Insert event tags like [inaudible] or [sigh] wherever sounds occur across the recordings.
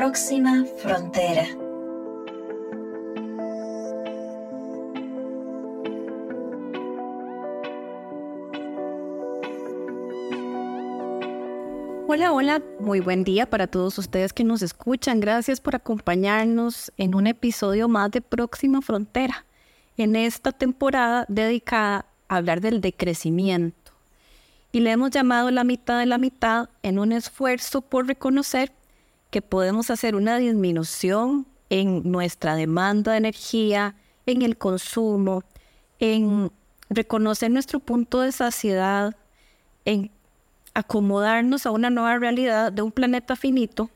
próxima frontera. Hola, hola, muy buen día para todos ustedes que nos escuchan. Gracias por acompañarnos en un episodio más de Próxima Frontera, en esta temporada dedicada a hablar del decrecimiento. Y le hemos llamado la mitad de la mitad en un esfuerzo por reconocer que podemos hacer una disminución en nuestra demanda de energía, en el consumo, en reconocer nuestro punto de saciedad, en acomodarnos a una nueva realidad de un planeta finito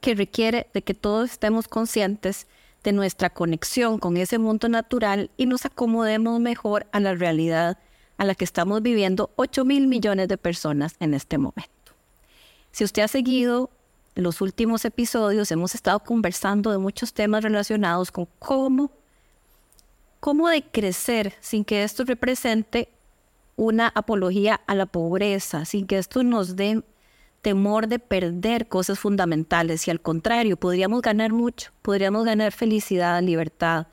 que requiere de que todos estemos conscientes de nuestra conexión con ese mundo natural y nos acomodemos mejor a la realidad a la que estamos viviendo 8 mil millones de personas en este momento. Si usted ha seguido los últimos episodios, hemos estado conversando de muchos temas relacionados con cómo, cómo decrecer sin que esto represente una apología a la pobreza, sin que esto nos dé temor de perder cosas fundamentales y al contrario, podríamos ganar mucho, podríamos ganar felicidad, libertad,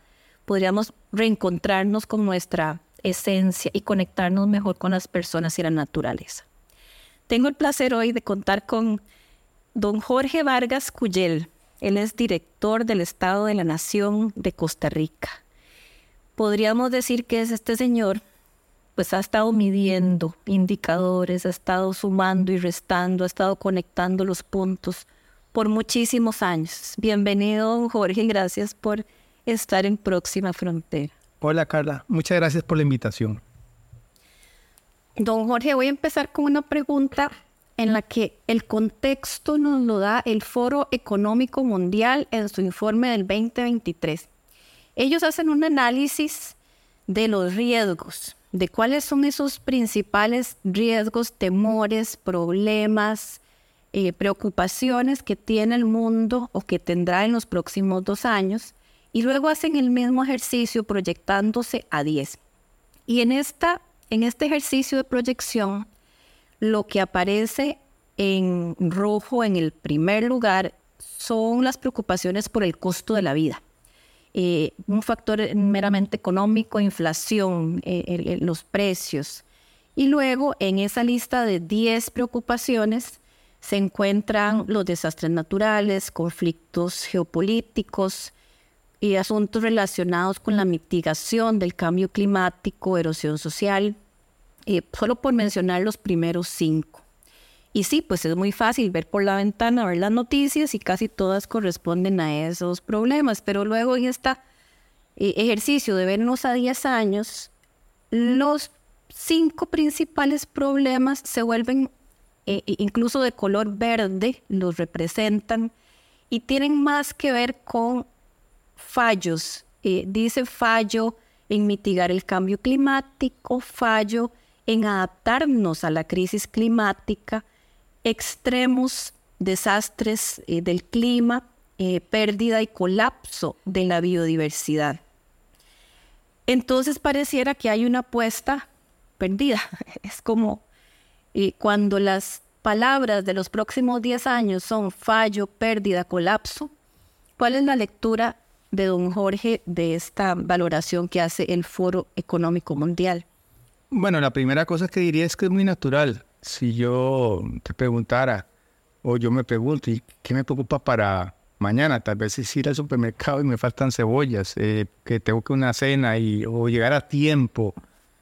podríamos reencontrarnos con nuestra esencia y conectarnos mejor con las personas y la naturaleza. Tengo el placer hoy de contar con don Jorge Vargas Cuyel. Él es director del Estado de la Nación de Costa Rica. Podríamos decir que es este señor pues ha estado midiendo indicadores, ha estado sumando y restando, ha estado conectando los puntos por muchísimos años. Bienvenido, Jorge, gracias por estar en Próxima Frontera. Hola, Carla, muchas gracias por la invitación. Don Jorge, voy a empezar con una pregunta en la que el contexto nos lo da el Foro Económico Mundial en su informe del 2023. Ellos hacen un análisis de los riesgos de cuáles son esos principales riesgos, temores, problemas, eh, preocupaciones que tiene el mundo o que tendrá en los próximos dos años, y luego hacen el mismo ejercicio proyectándose a 10. Y en, esta, en este ejercicio de proyección, lo que aparece en rojo en el primer lugar son las preocupaciones por el costo de la vida. Eh, un factor meramente económico, inflación, eh, los precios. Y luego en esa lista de 10 preocupaciones se encuentran los desastres naturales, conflictos geopolíticos y asuntos relacionados con la mitigación del cambio climático, erosión social, eh, solo por mencionar los primeros cinco. Y sí, pues es muy fácil ver por la ventana, ver las noticias y casi todas corresponden a esos problemas. Pero luego en este ejercicio de vernos a 10 años, los cinco principales problemas se vuelven eh, incluso de color verde, los representan y tienen más que ver con fallos. Eh, dice fallo en mitigar el cambio climático, fallo en adaptarnos a la crisis climática, extremos desastres eh, del clima, eh, pérdida y colapso de la biodiversidad. Entonces pareciera que hay una apuesta perdida. [laughs] Es como eh, cuando las palabras de los próximos 10 años son fallo, pérdida, colapso. ¿Cuál es la lectura de don Jorge de esta valoración que hace el Foro Económico Mundial? Bueno, la primera cosa que diría es que es muy natural si yo te preguntara, o yo me pregunto, ¿y qué me preocupa para mañana? Tal vez es ir al supermercado y me faltan cebollas, eh, que tengo que una cena y, o llegar a tiempo.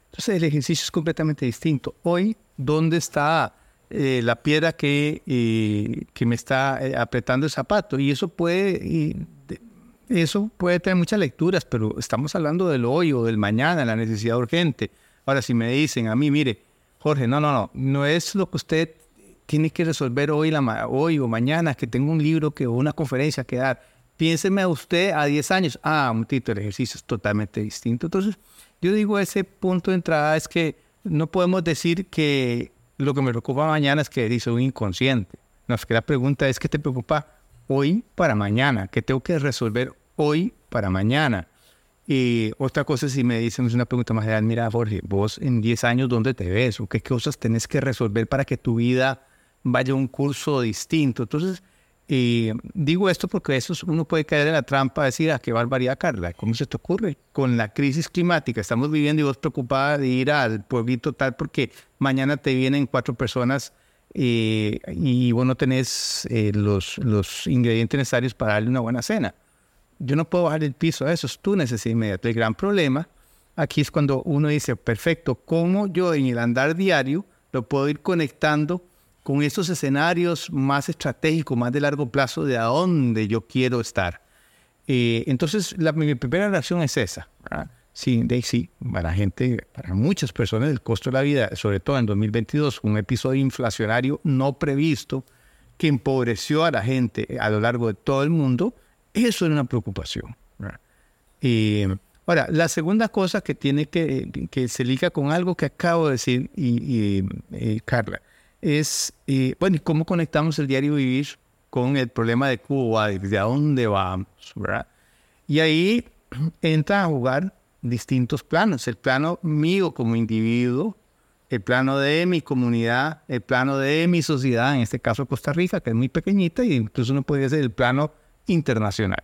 Entonces el ejercicio es completamente distinto. Hoy, ¿dónde está eh, la piedra que, eh, que me está apretando el zapato? Y eso puede, eso puede tener muchas lecturas, pero estamos hablando del hoy o del mañana, la necesidad urgente. Ahora, si me dicen a mí, mire, Jorge, no, no, no, no es lo que usted tiene que resolver hoy, la, hoy o mañana, que tengo un libro que, o una conferencia que dar. Piénseme a usted a 10 años. Ah, un título, el ejercicio es totalmente distinto. Entonces, yo digo, ese punto de entrada es que no podemos decir que lo que me preocupa mañana es que soy un inconsciente. No, es que la pregunta es, ¿qué te preocupa hoy para mañana? ¿Qué tengo que resolver hoy para mañana? Y otra cosa, si me dicen, una pregunta más general, mira, Jorge, vos en 10 años, ¿dónde te ves? ¿O qué cosas tenés que resolver para que tu vida vaya a un curso distinto? Entonces, Y digo esto porque eso uno puede caer en la trampa de decir, ¿a ah, qué barbaridad, Carla? ¿Cómo se te ocurre? Con la crisis climática estamos viviendo y vos preocupada de ir al pueblito tal porque mañana te vienen cuatro personas eh, y vos no tenés eh, los ingredientes necesarios para darle una buena cena. Yo no puedo bajar el piso a eso, es tu necesidad inmediata. El gran problema aquí es cuando uno dice, perfecto, ¿cómo yo en el andar diario lo puedo ir conectando con estos escenarios más estratégicos, más de largo plazo, de a dónde yo quiero estar? Eh, entonces, la, mi primera reacción es esa. Sí, de, sí, para gente, para muchas personas, el costo de la vida, sobre todo en 2022, un episodio inflacionario no previsto que empobreció a la gente a lo largo de todo el mundo, eso es una preocupación. Y, ahora, la segunda cosa que tiene que, que se liga con algo que acabo de decir, y, Carla, es, bueno, ¿cómo conectamos el diario vivir con el problema de Cuba, de a dónde vamos? ¿verdad? Y ahí [clears throat] entra a jugar distintos planos. El plano mío como individuo, el plano de mi comunidad, el plano de mi sociedad, en este caso Costa Rica, que es muy pequeñita, y incluso no podría ser el plano internacional.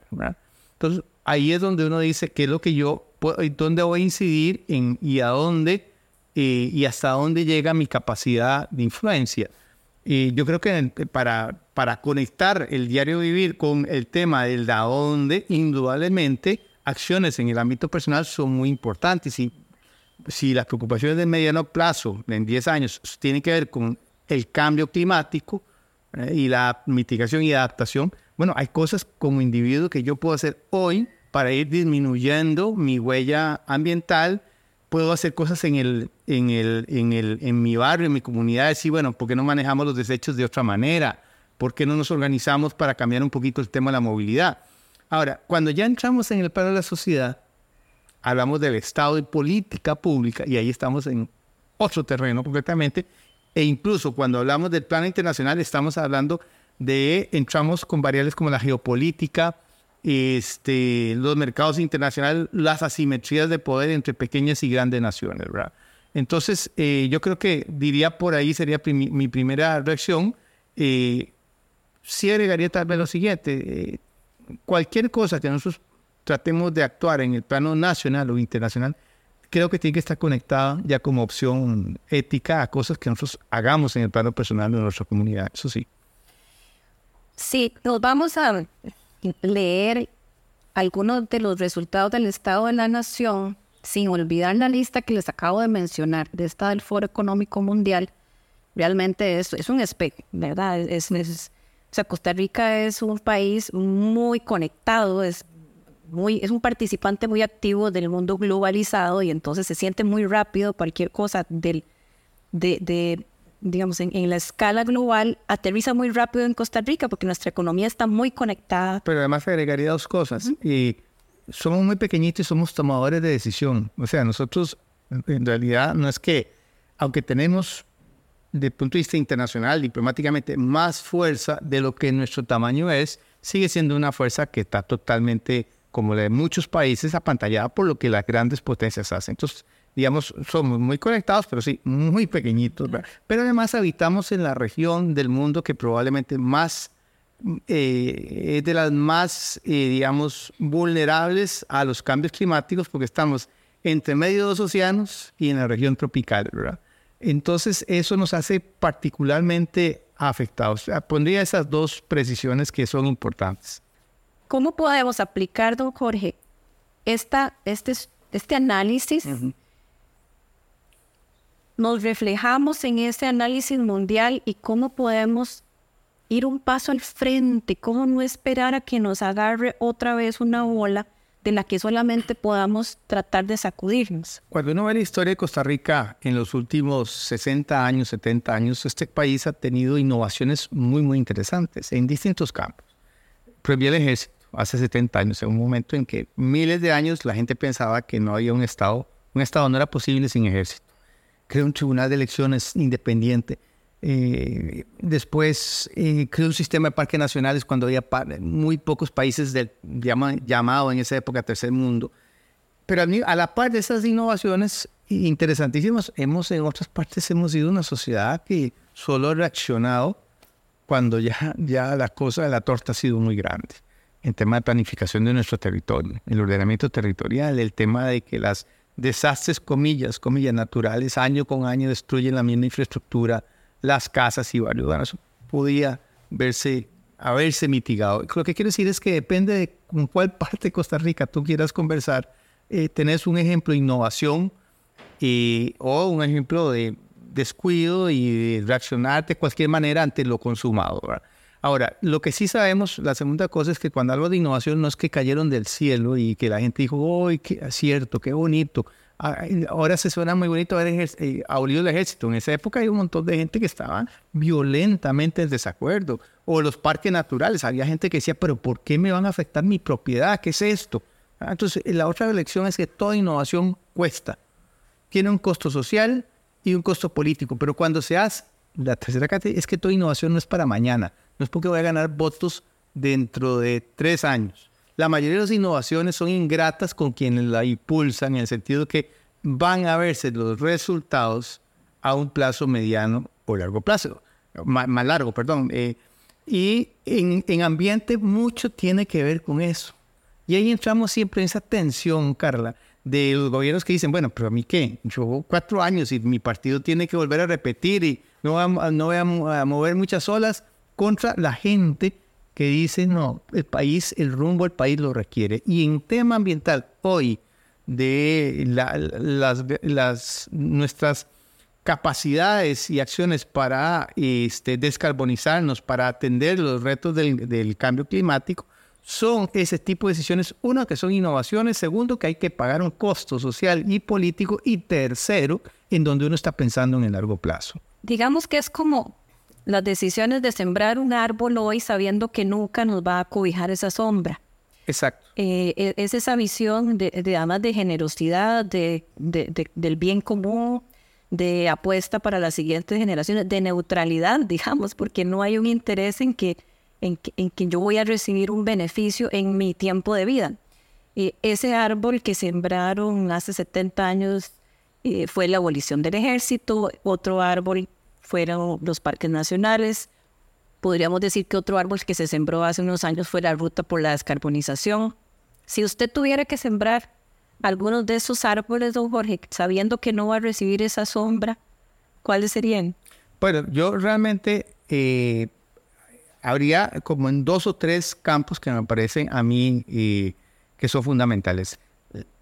Entonces, ahí es donde uno dice qué es lo que yo, puedo, dónde voy a incidir en, y a dónde eh, y hasta dónde llega mi capacidad de influencia. Y yo creo que para, para conectar el diario vivir con el tema del a dónde, indudablemente, acciones en el ámbito personal son muy importantes. Y si las preocupaciones de mediano plazo, en 10 años, tienen que ver con el cambio climático eh, y la mitigación y adaptación, bueno, hay cosas como individuo que yo puedo hacer hoy para ir disminuyendo mi huella ambiental. Puedo hacer cosas en, el, en, el, en, el, en mi barrio, en mi comunidad, decir, bueno, ¿por qué no manejamos los desechos de otra manera? ¿Por qué no nos organizamos para cambiar un poquito el tema de la movilidad? Ahora, cuando ya entramos en el plano de la sociedad, hablamos del Estado y política pública, y ahí estamos en otro terreno completamente, e incluso cuando hablamos del plano internacional, estamos hablando de, entramos con variables como la geopolítica, este, los mercados internacionales, las asimetrías de poder entre pequeñas y grandes naciones, ¿verdad? Entonces, eh, yo creo que diría por ahí sería mi primera reacción. Eh, sí agregaría tal vez lo siguiente. Eh, cualquier cosa que nosotros tratemos de actuar en el plano nacional o internacional, creo que tiene que estar conectada ya como opción ética a cosas que nosotros hagamos en el plano personal de nuestra comunidad. Eso sí. Sí, nos vamos a leer algunos de los resultados del Estado de la Nación, sin olvidar la lista que les acabo de mencionar, de esta del Foro Económico Mundial. Realmente es, es un espejo, ¿verdad? Es, es, o sea, Costa Rica es un país muy conectado, es, muy, es un participante muy activo del mundo globalizado y entonces se siente muy rápido cualquier cosa del, de, de digamos, en, la escala global, aterriza muy rápido en Costa Rica porque nuestra economía está muy conectada. Pero además agregaría dos cosas. Y somos muy pequeñitos y somos tomadores de decisión. O sea, nosotros en realidad no es que, aunque tenemos desde el punto de vista internacional, diplomáticamente, más fuerza de lo que nuestro tamaño es, sigue siendo una fuerza que está totalmente, como la de muchos países, apantallada por lo que las grandes potencias hacen. Entonces, digamos, somos muy conectados, pero sí, muy pequeñitos. Pero además habitamos en la región del mundo que probablemente más eh, es de las más, eh, digamos, vulnerables a los cambios climáticos porque estamos entre medio de dos océanos y en la región tropical, ¿verdad? Entonces, eso nos hace particularmente afectados. Pondría esas dos precisiones que son importantes. ¿Cómo podemos aplicar, don Jorge, esta, este, este análisis? Nos reflejamos en ese análisis mundial y cómo podemos ir un paso al frente, cómo no esperar a que nos agarre otra vez una ola de la que solamente podamos tratar de sacudirnos. Cuando uno ve la historia de Costa Rica en los últimos 60 años, 70 años, este país ha tenido innovaciones muy, muy interesantes en distintos campos. Prohibió el ejército hace 70 años, en un momento en que miles de años la gente pensaba que no había un Estado, un Estado no era posible sin ejército. Creó un tribunal de elecciones independiente eh, después eh, creó un sistema de parques nacionales cuando había muy pocos países del llamado en esa época tercer mundo. Pero a, la par de esas innovaciones interesantísimas, hemos en otras partes hemos sido una sociedad que solo ha reaccionado cuando ya, ya la cosa de la torta ha sido muy grande. En tema de planificación de nuestro territorio, el ordenamiento territorial, el tema de que las desastres, comillas, comillas naturales, año con año destruyen la misma infraestructura, las casas y varios. Bueno, eso podía verse, haberse mitigado. Lo que quiero decir es que depende de con cuál parte de Costa Rica tú quieras conversar, eh, tenés un ejemplo de innovación y, o un ejemplo de descuido y de reaccionar de cualquier manera ante lo consumado. Ahora, lo que sí sabemos, la segunda cosa es que cuando hablo de innovación no es que cayeron del cielo y que la gente dijo, ¡ay, qué cierto, qué bonito! Ah, ahora se suena muy bonito haber eh, abolido el ejército. En esa época hay un montón de gente que estaba violentamente en desacuerdo. O los parques naturales. Había gente que decía, pero ¿por qué me van a afectar mi propiedad? ¿Qué es esto? Ah, entonces, la otra lección es que toda innovación cuesta. Tiene un costo social y un costo político. Pero cuando se hace, la tercera categoría es que toda innovación no es para mañana. No es porque voy a ganar votos dentro de tres años la mayoría de las innovaciones son ingratas con quienes la impulsan en el sentido que van a verse los resultados a un plazo mediano o largo plazo, más, largo, perdón. Eh, y en, en, ambiente mucho tiene que ver con eso. Y ahí entramos siempre en esa tensión, Carla, de los gobiernos que dicen, bueno, pero a mí qué, yo cuatro años y mi partido tiene que volver a repetir y no, va, no voy a mover muchas olas contra la gente que dice, no, el país, el rumbo del país lo requiere. Y en tema ambiental, hoy, de las, nuestras capacidades y acciones para este, descarbonizarnos, para atender los retos del, del, cambio climático, son ese tipo de decisiones. Uno, que son innovaciones. Segundo, que hay que pagar un costo social y político. Y tercero, en donde uno está pensando en el largo plazo. Digamos que es como las decisiones de sembrar un árbol hoy sabiendo que nunca nos va a cobijar esa sombra. Exacto. Eh, e, es esa visión de, además de generosidad, de, del bien común, de apuesta para las siguientes generaciones, de neutralidad, digamos, porque no hay un interés en que, en que, yo voy a recibir un beneficio en mi tiempo de vida. Eh, ese árbol que sembraron hace 70 años eh, fue la abolición del ejército, otro árbol fueron los parques nacionales. Podríamos decir que otro árbol que se sembró hace unos años fue la ruta por la descarbonización. Si usted tuviera que sembrar algunos de esos árboles, don Jorge, sabiendo que no va a recibir esa sombra, ¿cuáles serían? Bueno, yo realmente eh, habría como en dos o tres campos que me parecen a mí eh, que son fundamentales.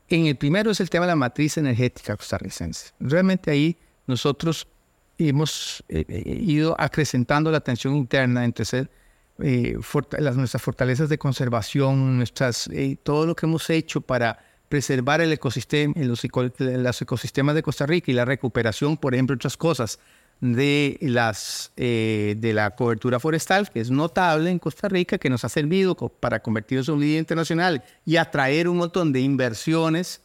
En el primero es el tema de la matriz energética costarricense. Realmente ahí nosotros hemos eh, eh, ido acrecentando la tensión interna entre ser, eh, las, nuestras fortalezas de conservación, nuestras, todo lo que hemos hecho para preservar el ecosistema, los, los, ecosistemas de Costa Rica y la recuperación, por ejemplo, otras cosas de, las, de la cobertura forestal, que es notable en Costa Rica, que nos ha servido para convertirnos en un líder internacional y atraer un montón de inversiones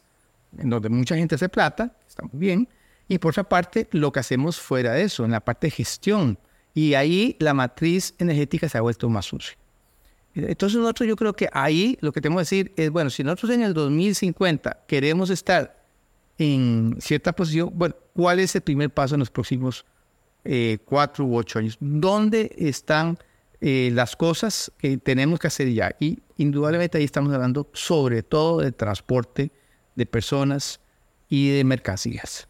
en donde mucha gente hace plata, está muy bien, y por otra parte, lo que hacemos fuera de eso, en la parte de gestión. Y ahí la matriz energética se ha vuelto más sucia. Entonces nosotros yo creo que ahí lo que tenemos que decir es, bueno, si nosotros en el 2050 queremos estar en cierta posición, bueno, ¿cuál es el primer paso en los próximos eh, cuatro u ocho años? ¿Dónde están eh, las cosas que tenemos que hacer ya? Y indudablemente ahí estamos hablando sobre todo de transporte de personas y de mercancías.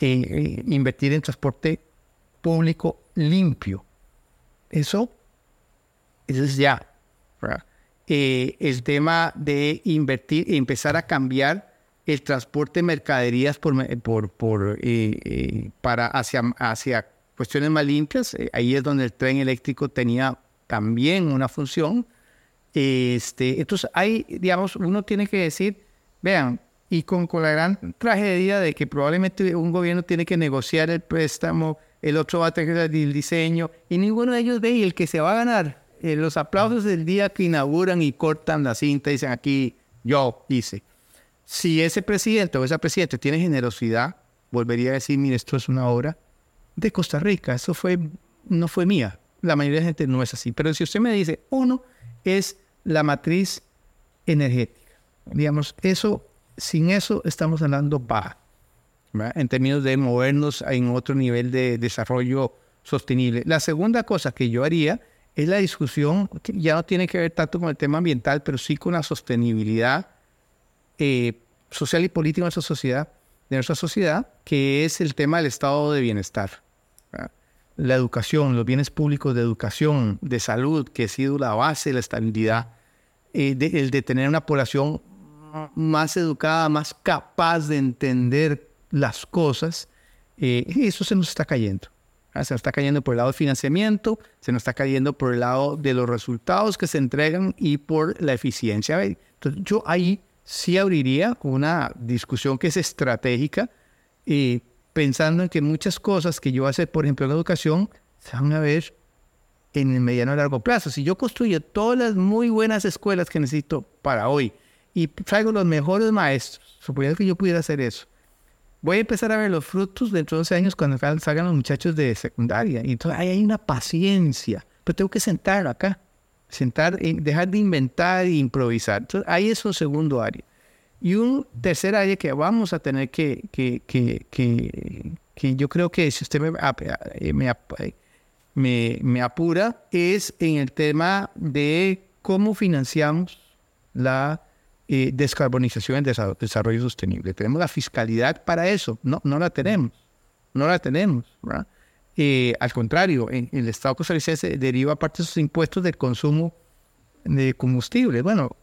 Eh, invertir en transporte público limpio. Eso, eso es ya. Eh, el tema de invertir, empezar a cambiar el transporte de mercaderías por, por, eh, para hacia, hacia cuestiones más limpias. ahí es donde el tren eléctrico tenía también una función. Este, entonces, hay, digamos, uno tiene que decir, vean, y con, la gran tragedia de que probablemente un gobierno tiene que negociar el préstamo, el otro va a tener el diseño, y ninguno de ellos ve, y el que se va a ganar eh, los aplausos del día que inauguran y cortan la cinta y dicen aquí, yo hice. Si ese presidente o esa presidenta tiene generosidad, volvería a decir, mire, esto es una obra de Costa Rica, eso fue, no fue mía. La mayoría de gente no es así. Pero si usted me dice, uno es la matriz energética. Digamos, eso sin eso estamos hablando baja, en términos de movernos en otro nivel de desarrollo sostenible. La segunda cosa que yo haría es la discusión, que ya no tiene que ver tanto con el tema ambiental, pero sí con la sostenibilidad eh, social y política de nuestra sociedad, de nuestra sociedad, que es el tema del estado de bienestar. La educación, los bienes públicos de educación, de salud, que ha sido la base de la estabilidad, eh, el de tener una población más educada, más capaz de entender las cosas, eh, eso se nos está cayendo. Se nos está cayendo por el lado del financiamiento, se nos está cayendo por el lado de los resultados que se entregan y por la eficiencia. Entonces, yo ahí sí abriría una discusión que es estratégica, y pensando en que muchas cosas que yo a hacer, por ejemplo, en la educación, se van a ver en el mediano y largo plazo. Si yo construyo todas las muy buenas escuelas que necesito para hoy y traigo los mejores maestros, suponiendo que yo pudiera hacer eso, voy a empezar a ver los frutos dentro de 12 años cuando salgan los muchachos de secundaria. Y entonces ahí hay una paciencia, pero tengo que sentarlo acá, sentar, dejar de inventar e improvisar. Entonces ahí es un segundo área. Y un tercer área que vamos a tener que, que, que, que, que yo creo que si usted me, me, me, me apura es en el tema de cómo financiamos la eh, descarbonización el desarrollo sostenible. Tenemos la fiscalidad para eso, no, no la tenemos, no la tenemos. Al contrario, en, el Estado costarricense deriva parte de sus impuestos del consumo de combustible. Bueno,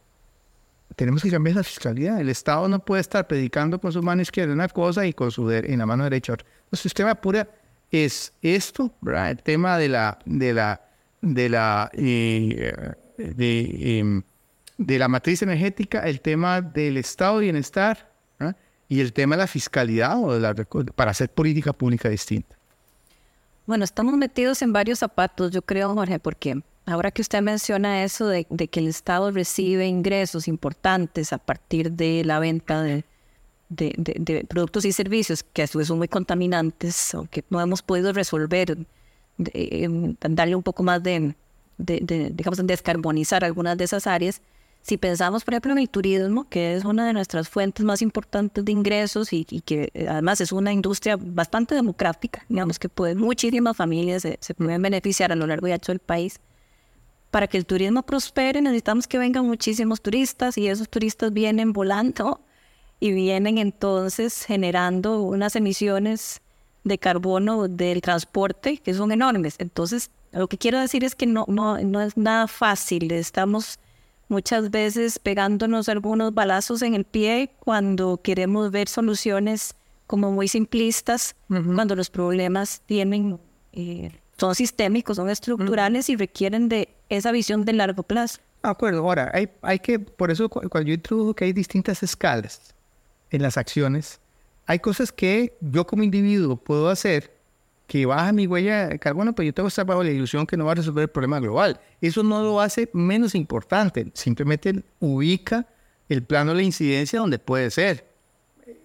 tenemos que cambiar la fiscalidad. El Estado no puede estar predicando con su mano izquierda una cosa y con su en la mano derecha otra. El sistema pura es esto, el tema de la de la de la eh, de, em, de la matriz energética, el tema del estado de bienestar y el tema de la fiscalidad o de la, para hacer política pública distinta. Bueno, estamos metidos en varios zapatos, yo creo, Jorge, porque ahora que usted menciona eso de, que el Estado recibe ingresos importantes a partir de la venta de, de, productos y servicios que a su vez son muy contaminantes o que no hemos podido resolver, darle un poco más de, digamos, descarbonizar algunas de esas áreas, si pensamos, por ejemplo, en el turismo, que es una de nuestras fuentes más importantes de ingresos y, que eh, además es una industria bastante democrática, digamos que puede, muchísimas familias se, pueden beneficiar a lo largo y ancho del país. Para que el turismo prospere necesitamos que vengan muchísimos turistas y esos turistas vienen volando y vienen entonces generando unas emisiones de carbono del transporte que son enormes. Entonces, lo que quiero decir es que no, no, no es nada fácil. Estamos muchas veces pegándonos algunos balazos en el pie cuando queremos ver soluciones como muy simplistas, cuando los problemas tienen, eh, son sistémicos, son estructurales y requieren de esa visión de largo plazo. De acuerdo, ahora, hay, hay que, por eso cuando yo introdujo que hay distintas escalas en las acciones, hay cosas que yo como individuo puedo hacer que baja mi huella de carbono, pero yo tengo que estar bajo la ilusión que no va a resolver el problema global. Eso no lo hace menos importante, simplemente ubica el plano de la incidencia donde puede ser.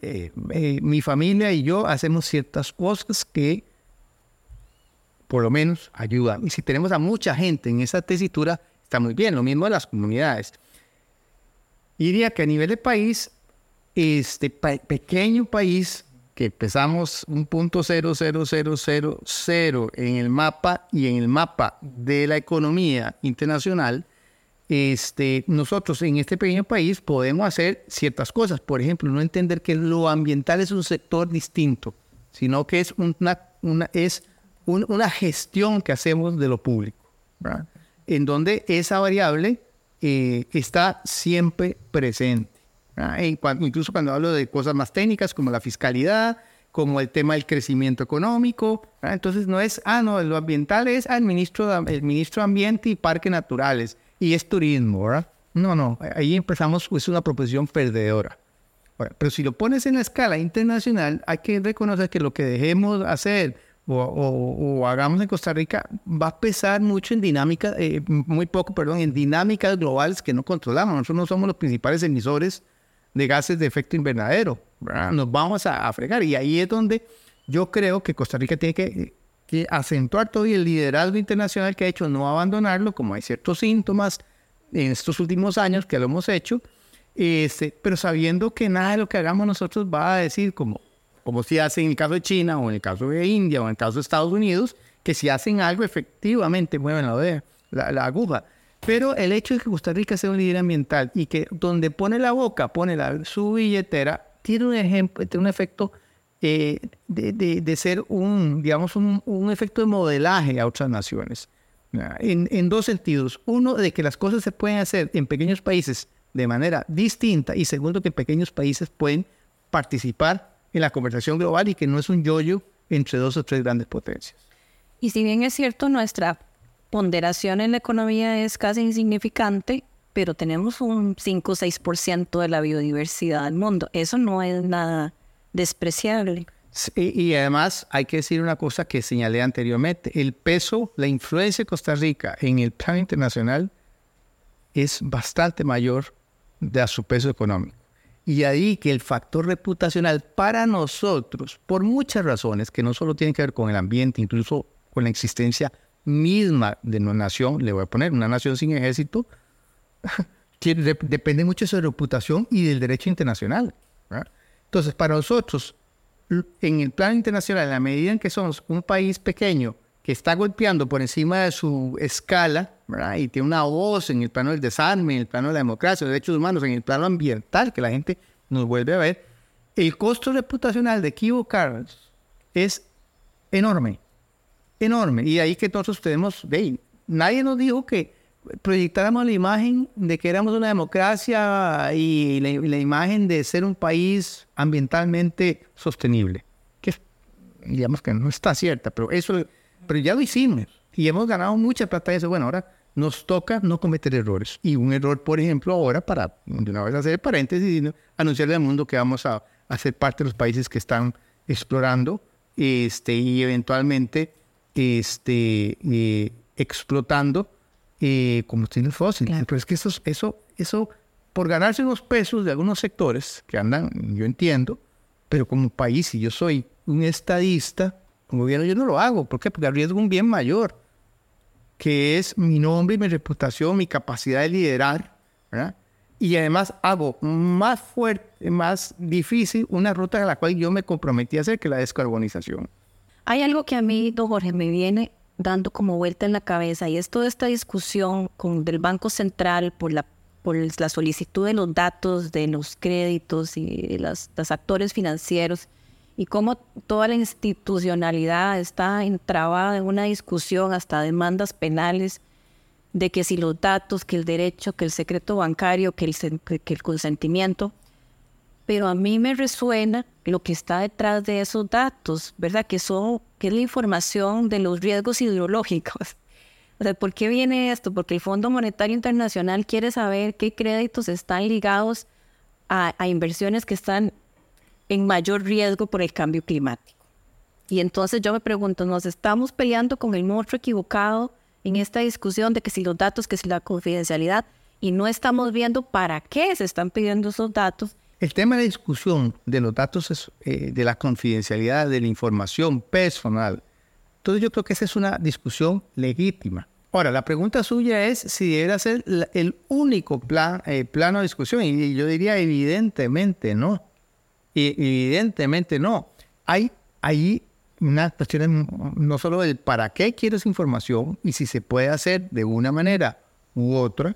Eh, eh, mi familia y yo hacemos ciertas cosas que por lo menos ayudan. Y si tenemos a mucha gente en esa tesitura, está muy bien. Lo mismo de las comunidades. Diría que a nivel de país, este pequeño país que empezamos un punto cero, cero, cero, cero, en el mapa y en el mapa de la economía internacional, este, nosotros en este pequeño país podemos hacer ciertas cosas. Por ejemplo, no entender que lo ambiental es un sector distinto, sino que es una, es una gestión que hacemos de lo público, en donde esa variable eh, está siempre presente. Incluso cuando hablo de cosas más técnicas como la fiscalidad, como el tema del crecimiento económico. Entonces no es, ah, no, lo ambiental es al ministro, el ministro de Ambiente y Parques Naturales y es turismo, ¿verdad? No, no, ahí empezamos, es una proposición perdedora. pero si lo pones en la escala internacional, hay que reconocer que lo que dejemos hacer o, hagamos en Costa Rica va a pesar mucho en dinámica, eh, muy poco, perdón, en dinámicas globales que no controlamos. Nosotros no somos los principales emisores de gases de efecto invernadero. Nos vamos a, fregar. Y ahí es donde yo creo que Costa Rica tiene que, acentuar todo y el liderazgo internacional que ha hecho, no abandonarlo, como hay ciertos síntomas en estos últimos años que lo hemos hecho, este, pero sabiendo que nada de lo que hagamos nosotros va a decir como, como si hace en el caso de China o en el caso de India o en el caso de Estados Unidos, que si hacen algo efectivamente mueven la, la, la aguja. Pero el hecho de que Costa Rica sea un líder ambiental y que donde pone la boca, pone la, su billetera, tiene un ejemplo, tiene un efecto eh, de, de, ser un, digamos, un, un, efecto de modelaje a otras naciones. En, en, dos sentidos. Uno, de que las cosas se pueden hacer en pequeños países de manera distinta y segundo, que pequeños países pueden participar en la conversación global y que no es un yoyo entre dos o tres grandes potencias. Y si bien es cierto, nuestra ponderación en la economía es casi insignificante, pero tenemos un 5 o 6% de la biodiversidad del mundo. Eso no es nada despreciable. Y además hay que decir una cosa que señalé anteriormente, el peso, la influencia de Costa Rica en el plano internacional es bastante mayor de su peso económico. Y ahí que el factor reputacional para nosotros, por muchas razones, que no solo tienen que ver con el ambiente, incluso con la existencia misma de una nación, le voy a poner una nación sin ejército, [laughs] que depende mucho de su reputación y del derecho internacional. ¿verdad? Entonces, para nosotros, en el plano internacional, en la medida en que somos un país pequeño que está golpeando por encima de su escala, ¿verdad? y tiene una voz en el plano del desarme, en el plano de la democracia, los derechos humanos, en el plano ambiental, que la gente nos vuelve a ver, el costo reputacional de equivocarnos es enorme enorme. Y ahí que nosotros tenemos, de nadie nos dijo que proyectáramos la imagen de que éramos una democracia y la, la imagen de ser un país ambientalmente sostenible. Que digamos que no está cierta, pero eso, pero ya lo hicimos y hemos ganado mucha plata eso. Bueno, ahora nos toca no cometer errores. Y un error, por ejemplo, ahora, para de una vez hacer paréntesis, anunciarle al mundo que vamos a, a ser parte de los países que están explorando este, y eventualmente este, eh, explotando eh, combustibles fósiles. Claro. Pero es que eso, eso, eso, por ganarse unos pesos de algunos sectores que andan, yo entiendo, pero como país, si yo soy un estadista, como gobierno, yo no lo hago. ¿Por qué? Porque arriesgo un bien mayor, que es mi nombre y mi reputación, mi capacidad de liderar, ¿verdad? Y además hago más fuerte, más difícil una ruta a la cual yo me comprometí a hacer, que la descarbonización. Hay algo que a mí, don Jorge, me viene dando como vuelta en la cabeza y es toda esta discusión con, del Banco Central por la, por la solicitud de los datos de los créditos y las, los actores financieros y cómo toda la institucionalidad está entrabada en una discusión hasta demandas penales de que si los datos, que el derecho, que el secreto bancario, que el, que el consentimiento pero a mí me resuena lo que está detrás de esos datos, ¿verdad? Que son, que es la información de los riesgos ideológicos. [laughs] O sea, ¿por qué viene esto? Porque el Fondo Monetario Internacional quiere saber qué créditos están ligados a, a inversiones que están en mayor riesgo por el cambio climático. Y entonces yo me pregunto, ¿nos estamos peleando con el monstruo equivocado en esta discusión de que si los datos, que si la confidencialidad, y no estamos viendo para qué se están pidiendo esos datos el tema de discusión de los datos, eh, de la confidencialidad, de la información personal, entonces yo creo que esa es una discusión legítima. Ahora, la pregunta suya es si debería ser el único plan, eh, plano de discusión, y yo diría evidentemente no. Y, evidentemente no. Hay ahí una cuestión no solo del para qué quiero esa información y si se puede hacer de una manera u otra,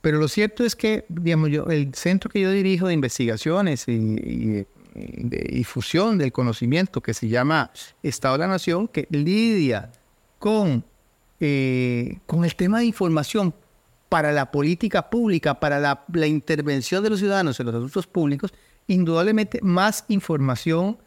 pero lo cierto es que, digamos, yo, el centro que yo dirijo de investigaciones y, y, de difusión del conocimiento, que se llama Estado de la Nación, que lidia con, eh, con el tema de información para la política pública, para la, intervención de los ciudadanos en los asuntos públicos, indudablemente más información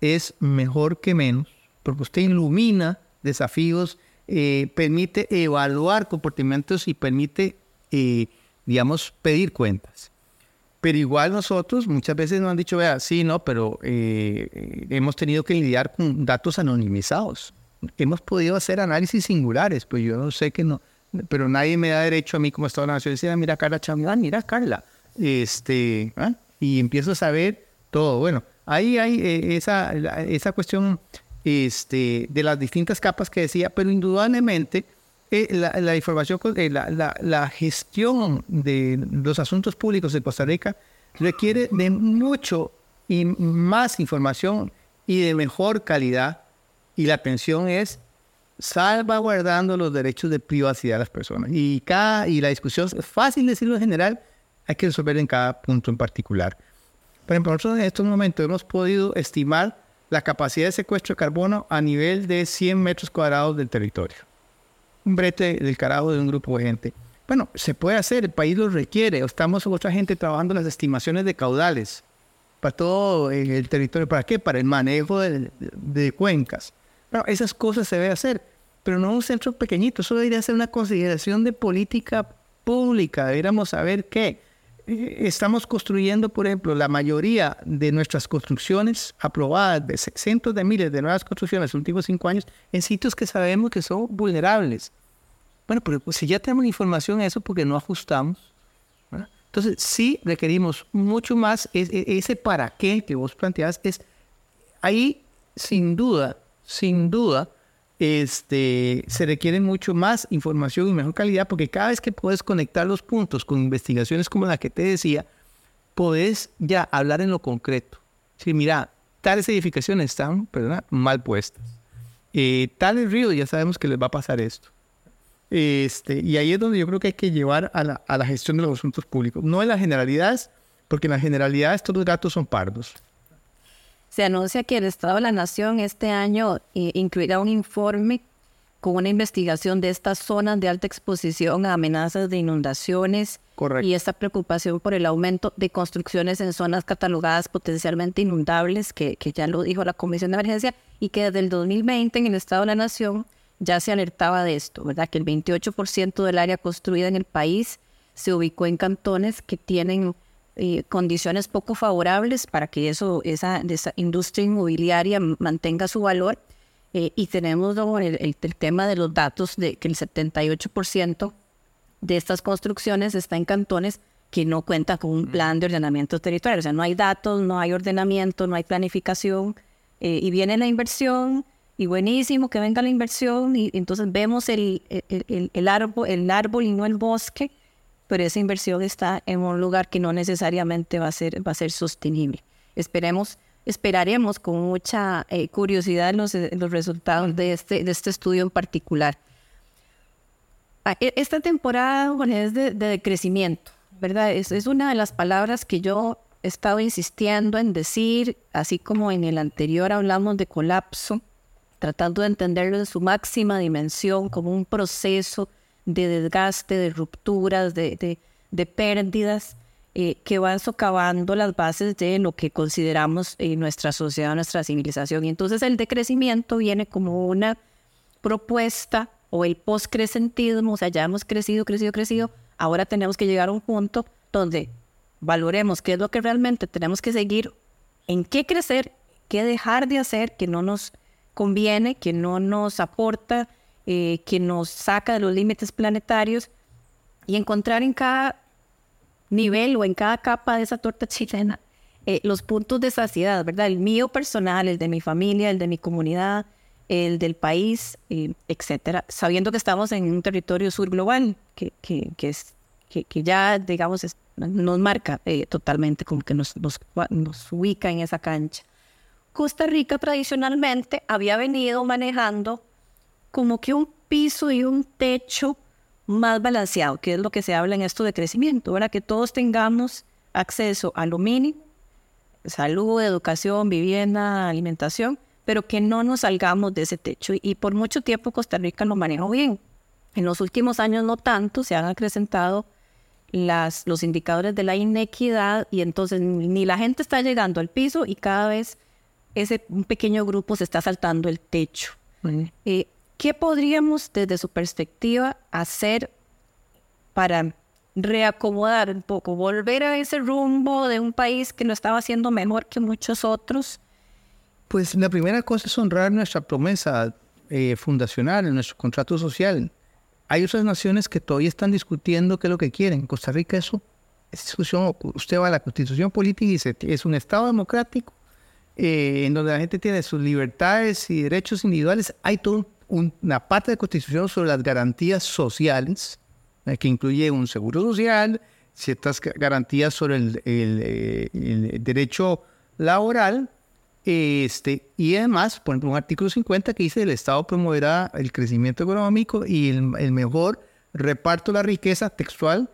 es mejor que menos, porque usted ilumina desafíos, eh, permite evaluar comportamientos y permite eh, digamos, pedir cuentas. Pero igual nosotros muchas veces nos han dicho, vea, sí, no, pero eh, hemos tenido que lidiar con datos anonimizados. Hemos podido hacer análisis singulares, pues yo no sé que no, pero nadie me da derecho a mí como Estado la Nación decir, mira Carla Chamán, mira Carla, este, ¿ah? y empiezo a saber todo. Bueno, ahí hay eh, esa, esa cuestión este, de las distintas capas que decía, pero indudablemente la, información, eh, la, la, gestión de los asuntos públicos de Costa Rica requiere de mucho y más información y de mejor calidad. Y la pensión es salvaguardando los derechos de privacidad de las personas. Y, cada, y la discusión es fácil decirlo en general, hay que resolver en cada punto en particular. Por ejemplo, nosotros en estos momentos hemos podido estimar la capacidad de secuestro de carbono a nivel de 100 metros cuadrados del territorio. Un brete del carajo de un grupo de gente. Bueno, se puede hacer, el país lo requiere. Estamos otra gente trabajando las estimaciones de caudales para todo el territorio. ¿Para qué? Para el manejo de, cuencas. Bueno, esas cosas se debe hacer, pero no un centro pequeñito. Eso debería ser una consideración de política pública. Deberíamos saber eh, estamos construyendo, por ejemplo, la mayoría de nuestras construcciones aprobadas, de cientos de miles de nuevas construcciones en los últimos cinco años, en sitios que sabemos que son vulnerables. Bueno, pero pues, si ya tenemos información de eso, porque no ajustamos? Entonces, sí requerimos mucho más e, ese para qué que vos planteás. Es ahí, sin duda, sin duda, este, se requiere mucho más información y mejor calidad porque cada vez que puedes conectar los puntos con investigaciones como la que te decía, puedes ya hablar en lo concreto. Si mira, tales edificaciones están mal puestas. Eh, tales ríos ya sabemos que les va a pasar esto. Este, y ahí es donde yo creo que hay que llevar a la, a la gestión de los asuntos públicos. No en las generalidades, porque en las generalidades todos los datos son pardos. Se anuncia que el Estado de la Nación este año eh, incluirá un informe con una investigación de estas zonas de alta exposición a amenazas de inundaciones y esta preocupación por el aumento de construcciones en zonas catalogadas potencialmente inundables, que, que ya lo dijo la Comisión de Emergencia, y que desde el 2020 en el Estado de la Nación ya se alertaba de esto, ¿verdad? Que el 28% del área construida en el país se ubicó en cantones que tienen eh, condiciones poco favorables para que eso, esa, esa industria inmobiliaria mantenga su valor. Eh, y tenemos el, el, tema de los datos de que el 78% de estas construcciones está en cantones que no cuentan con un plan de ordenamiento territorial. O sea, no hay datos, no hay ordenamiento, no hay planificación. Eh, y viene la inversión, y buenísimo que venga la inversión y entonces vemos el, el, el, árbol, el árbol y no el bosque, pero esa inversión está en un lugar que no necesariamente va a ser, va a ser sostenible. Esperemos, esperaremos con mucha eh, curiosidad los, los resultados de este, de este estudio en particular. Ah, e, esta temporada es de, de crecimiento, ¿verdad? Es, es una de las palabras que yo he estado insistiendo en decir, así como en el anterior hablamos de colapso tratando de entenderlo en su máxima dimensión como un proceso de desgaste, de rupturas, de, de, pérdidas eh, que van socavando las bases de lo que consideramos en nuestra sociedad, nuestra civilización. Y entonces el decrecimiento viene como una propuesta o el postcrecentismo, o sea, ya hemos crecido, crecido, crecido, ahora tenemos que llegar a un punto donde valoremos qué es lo que realmente tenemos que seguir, en qué crecer, qué dejar de hacer que no nos conviene, que no nos aporta, eh, que nos saca de los límites planetarios y encontrar en cada nivel o en cada capa de esa torta chilena eh, los puntos de saciedad, ¿verdad? El mío personal, el de mi familia, el de mi comunidad, el del país, eh, etcétera, sabiendo que estamos en un territorio sur global que, que, que, es, que, que ya, digamos, nos marca totalmente, como que nos, nos ubica en esa cancha. Costa Rica tradicionalmente había venido manejando como que un piso y un techo más balanceado, que es lo que se habla en esto de crecimiento, para que todos tengamos acceso a lo mínimo, salud, educación, vivienda, alimentación, pero que no nos salgamos de ese techo. Y por mucho tiempo Costa Rica lo manejó bien. En los últimos años no tanto, se han acrecentado las, los indicadores de la inequidad y entonces ni la gente está llegando al piso y cada vez ese un pequeño grupo se está saltando el techo. Eh, ¿Qué podríamos desde su perspectiva hacer para reacomodar un poco, volver a ese rumbo de un país que lo estaba haciendo mejor que muchos otros? Pues la primera cosa es honrar nuestra promesa eh, fundacional, nuestro contrato social. Hay otras naciones que todavía están discutiendo qué es lo que quieren. Costa Rica eso es discusión. Usted va a la constitución política y dice, es un Estado democrático eh, en donde la gente tiene sus libertades y derechos individuales, hay toda una parte de constitución sobre las garantías sociales, eh, que incluye un seguro social, ciertas garantías sobre el, eh, derecho laboral, Este, y además, por ejemplo, un artículo 50 que dice el Estado promoverá el crecimiento económico y el, el mejor reparto de la riqueza textual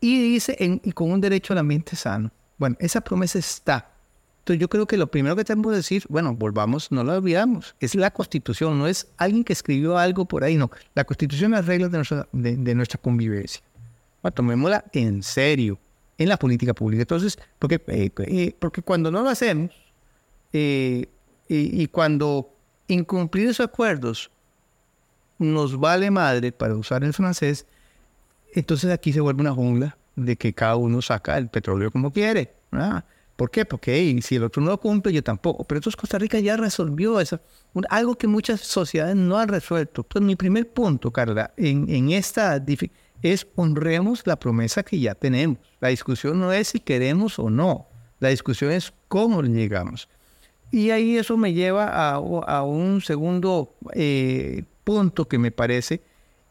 y dice en, y con un derecho al ambiente sano. Bueno, esa promesa está. Entonces yo creo que lo primero que tenemos que decir, bueno, volvamos, no lo olvidamos, es la constitución, no es alguien que escribió algo por ahí, no. La constitución las reglas de nuestra, de, nuestra convivencia. Tomémosla en serio en la política pública. Entonces, porque, eh, eh, porque cuando no lo hacemos eh, y, y cuando incumplir esos acuerdos nos vale madre, para usar el francés, entonces aquí se vuelve una jungla de que cada uno saca el petróleo como quiere. ¿Por qué? Porque si el otro no lo cumple, yo tampoco. Pero entonces Costa Rica ya resolvió eso, algo que muchas sociedades no han resuelto. Entonces mi primer punto, Carla, en, en esta es honremos la promesa que ya tenemos. La discusión no es si queremos o no. La discusión es cómo llegamos. Y ahí eso me lleva a, un segundo eh, punto que me parece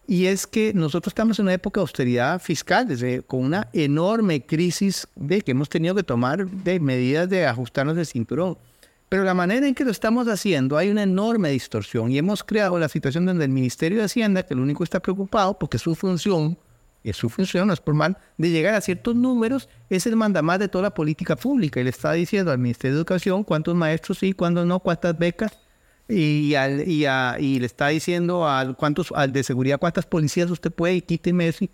y es que nosotros estamos en una época de austeridad fiscal, desde, con una enorme crisis de que hemos tenido que tomar de medidas de ajustarnos el cinturón. Pero la manera en que lo estamos haciendo hay una enorme distorsión y hemos creado la situación donde el Ministerio de Hacienda, que lo único está preocupado porque su función, es su función, no es por mal, de llegar a ciertos números, es el mandamás de toda la política pública y le está diciendo al Ministerio de Educación cuántos maestros sí, cuántos no, cuántas becas, y, al, y, a, y, le está diciendo al, cuántos, al de seguridad cuántas policías usted puede y quíteme eso.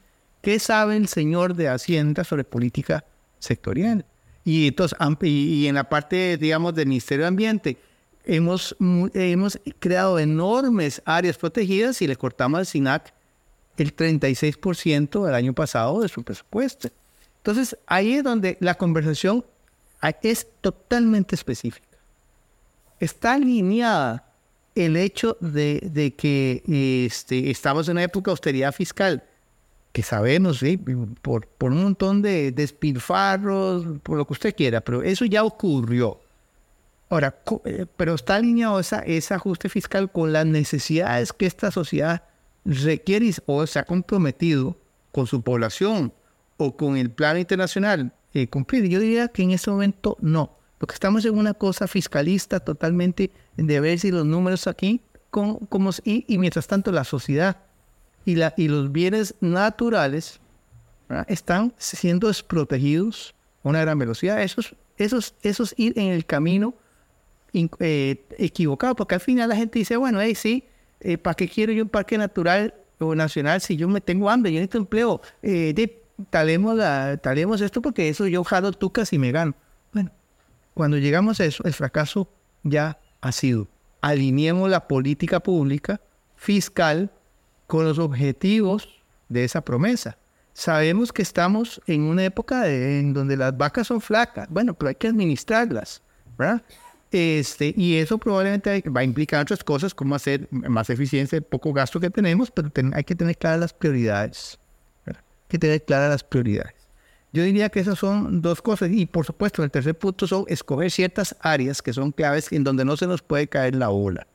¿Qué sabe el señor de Hacienda sobre política sectorial? Y, entonces, y, en la parte, digamos, del Ministerio de Ambiente, hemos, hemos creado enormes áreas protegidas y le cortamos al SINAC el 36% del año pasado de su presupuesto. Entonces, ahí es donde la conversación es totalmente específica está alineada el hecho de, que este, estamos en una época de austeridad fiscal, que sabemos, ¿sí? por, un montón de despilfarros, por lo que usted quiera, pero eso ya ocurrió. Ahora, eh, pero está alineado esa, ese ajuste fiscal con las necesidades que esta sociedad requiere o se ha comprometido con su población o con el plan internacional eh, cumplir. Yo diría que en ese momento no. Porque estamos en una cosa fiscalista totalmente de ver si los números aquí, como, y, mientras tanto la sociedad y, la, y los bienes naturales están siendo desprotegidos a una gran velocidad. Esos, esos, esos ir en el camino eh, equivocado, porque al final la gente dice, bueno, hey, sí, eh, ¿para qué quiero yo un parque natural o nacional si yo me tengo hambre, yo necesito empleo? Eh, talemos, la, talemos esto porque eso yo jalo tucas y me gano. Cuando llegamos a eso, el fracaso ya ha sido. Alineemos la política pública fiscal con los objetivos de esa promesa. Sabemos que estamos en una época en donde las vacas son flacas, bueno, pero hay que administrarlas, ¿verdad? Este, y eso probablemente va a implicar otras cosas, como hacer más eficiencia el poco gasto que tenemos, pero hay que tener claras las prioridades. ¿verdad? Hay que tener claras las prioridades. Yo diría que esas son dos cosas. Y por supuesto, el tercer punto son escoger ciertas áreas que son claves en donde no se nos puede caer la ola.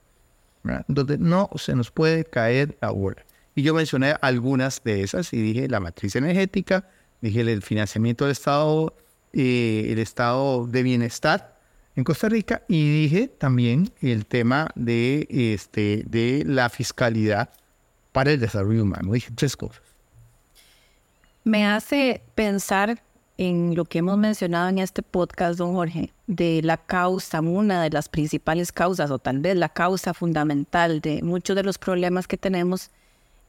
Donde no se nos puede caer la ola. Y yo mencioné algunas de esas y dije la matriz energética, dije el financiamiento del Estado, eh, el estado de bienestar en Costa Rica y dije también el tema de, este, de la fiscalidad para el desarrollo humano. Dije tres cosas me hace pensar en lo que hemos mencionado en este podcast, don Jorge, de la causa, una de las principales causas, o tal vez la causa fundamental de muchos de los problemas que tenemos,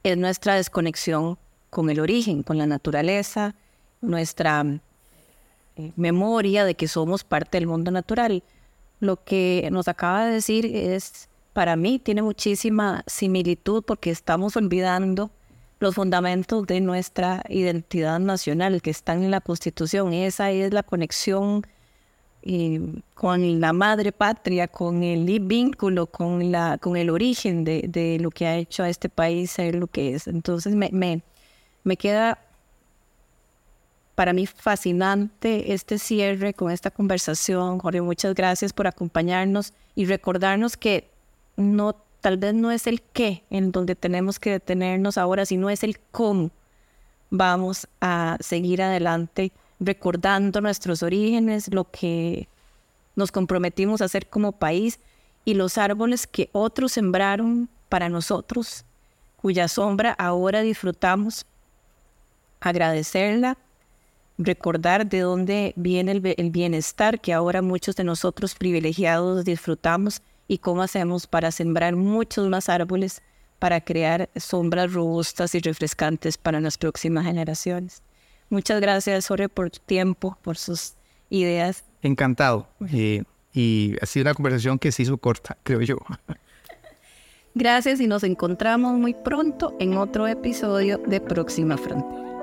es nuestra desconexión con el origen, con la naturaleza, nuestra eh, memoria de que somos parte del mundo natural. Lo que nos acaba de decir es, para mí, tiene muchísima similitud porque estamos olvidando los fundamentos de nuestra identidad nacional que están en la Constitución. Esa es la conexión eh, con la madre patria, con el vínculo, con, la, con el origen de, lo que ha hecho a este país ser lo que es. Entonces me, me, me queda para mí fascinante este cierre con esta conversación. Jorge, muchas gracias por acompañarnos y recordarnos que no tal vez no es el qué en donde tenemos que detenernos ahora, sino es el cómo vamos a seguir adelante recordando nuestros orígenes, lo que nos comprometimos a hacer como país y los árboles que otros sembraron para nosotros, cuya sombra ahora disfrutamos, agradecerla, recordar de dónde viene el, bienestar que ahora muchos de nosotros privilegiados disfrutamos y cómo hacemos para sembrar muchos más árboles para crear sombras robustas y refrescantes para las próximas generaciones. Muchas gracias, Jorge, por tu tiempo, por sus ideas. Encantado. Eh, y ha sido una conversación que se hizo corta, creo yo. Gracias y nos encontramos muy pronto en otro episodio de Próxima Frontera.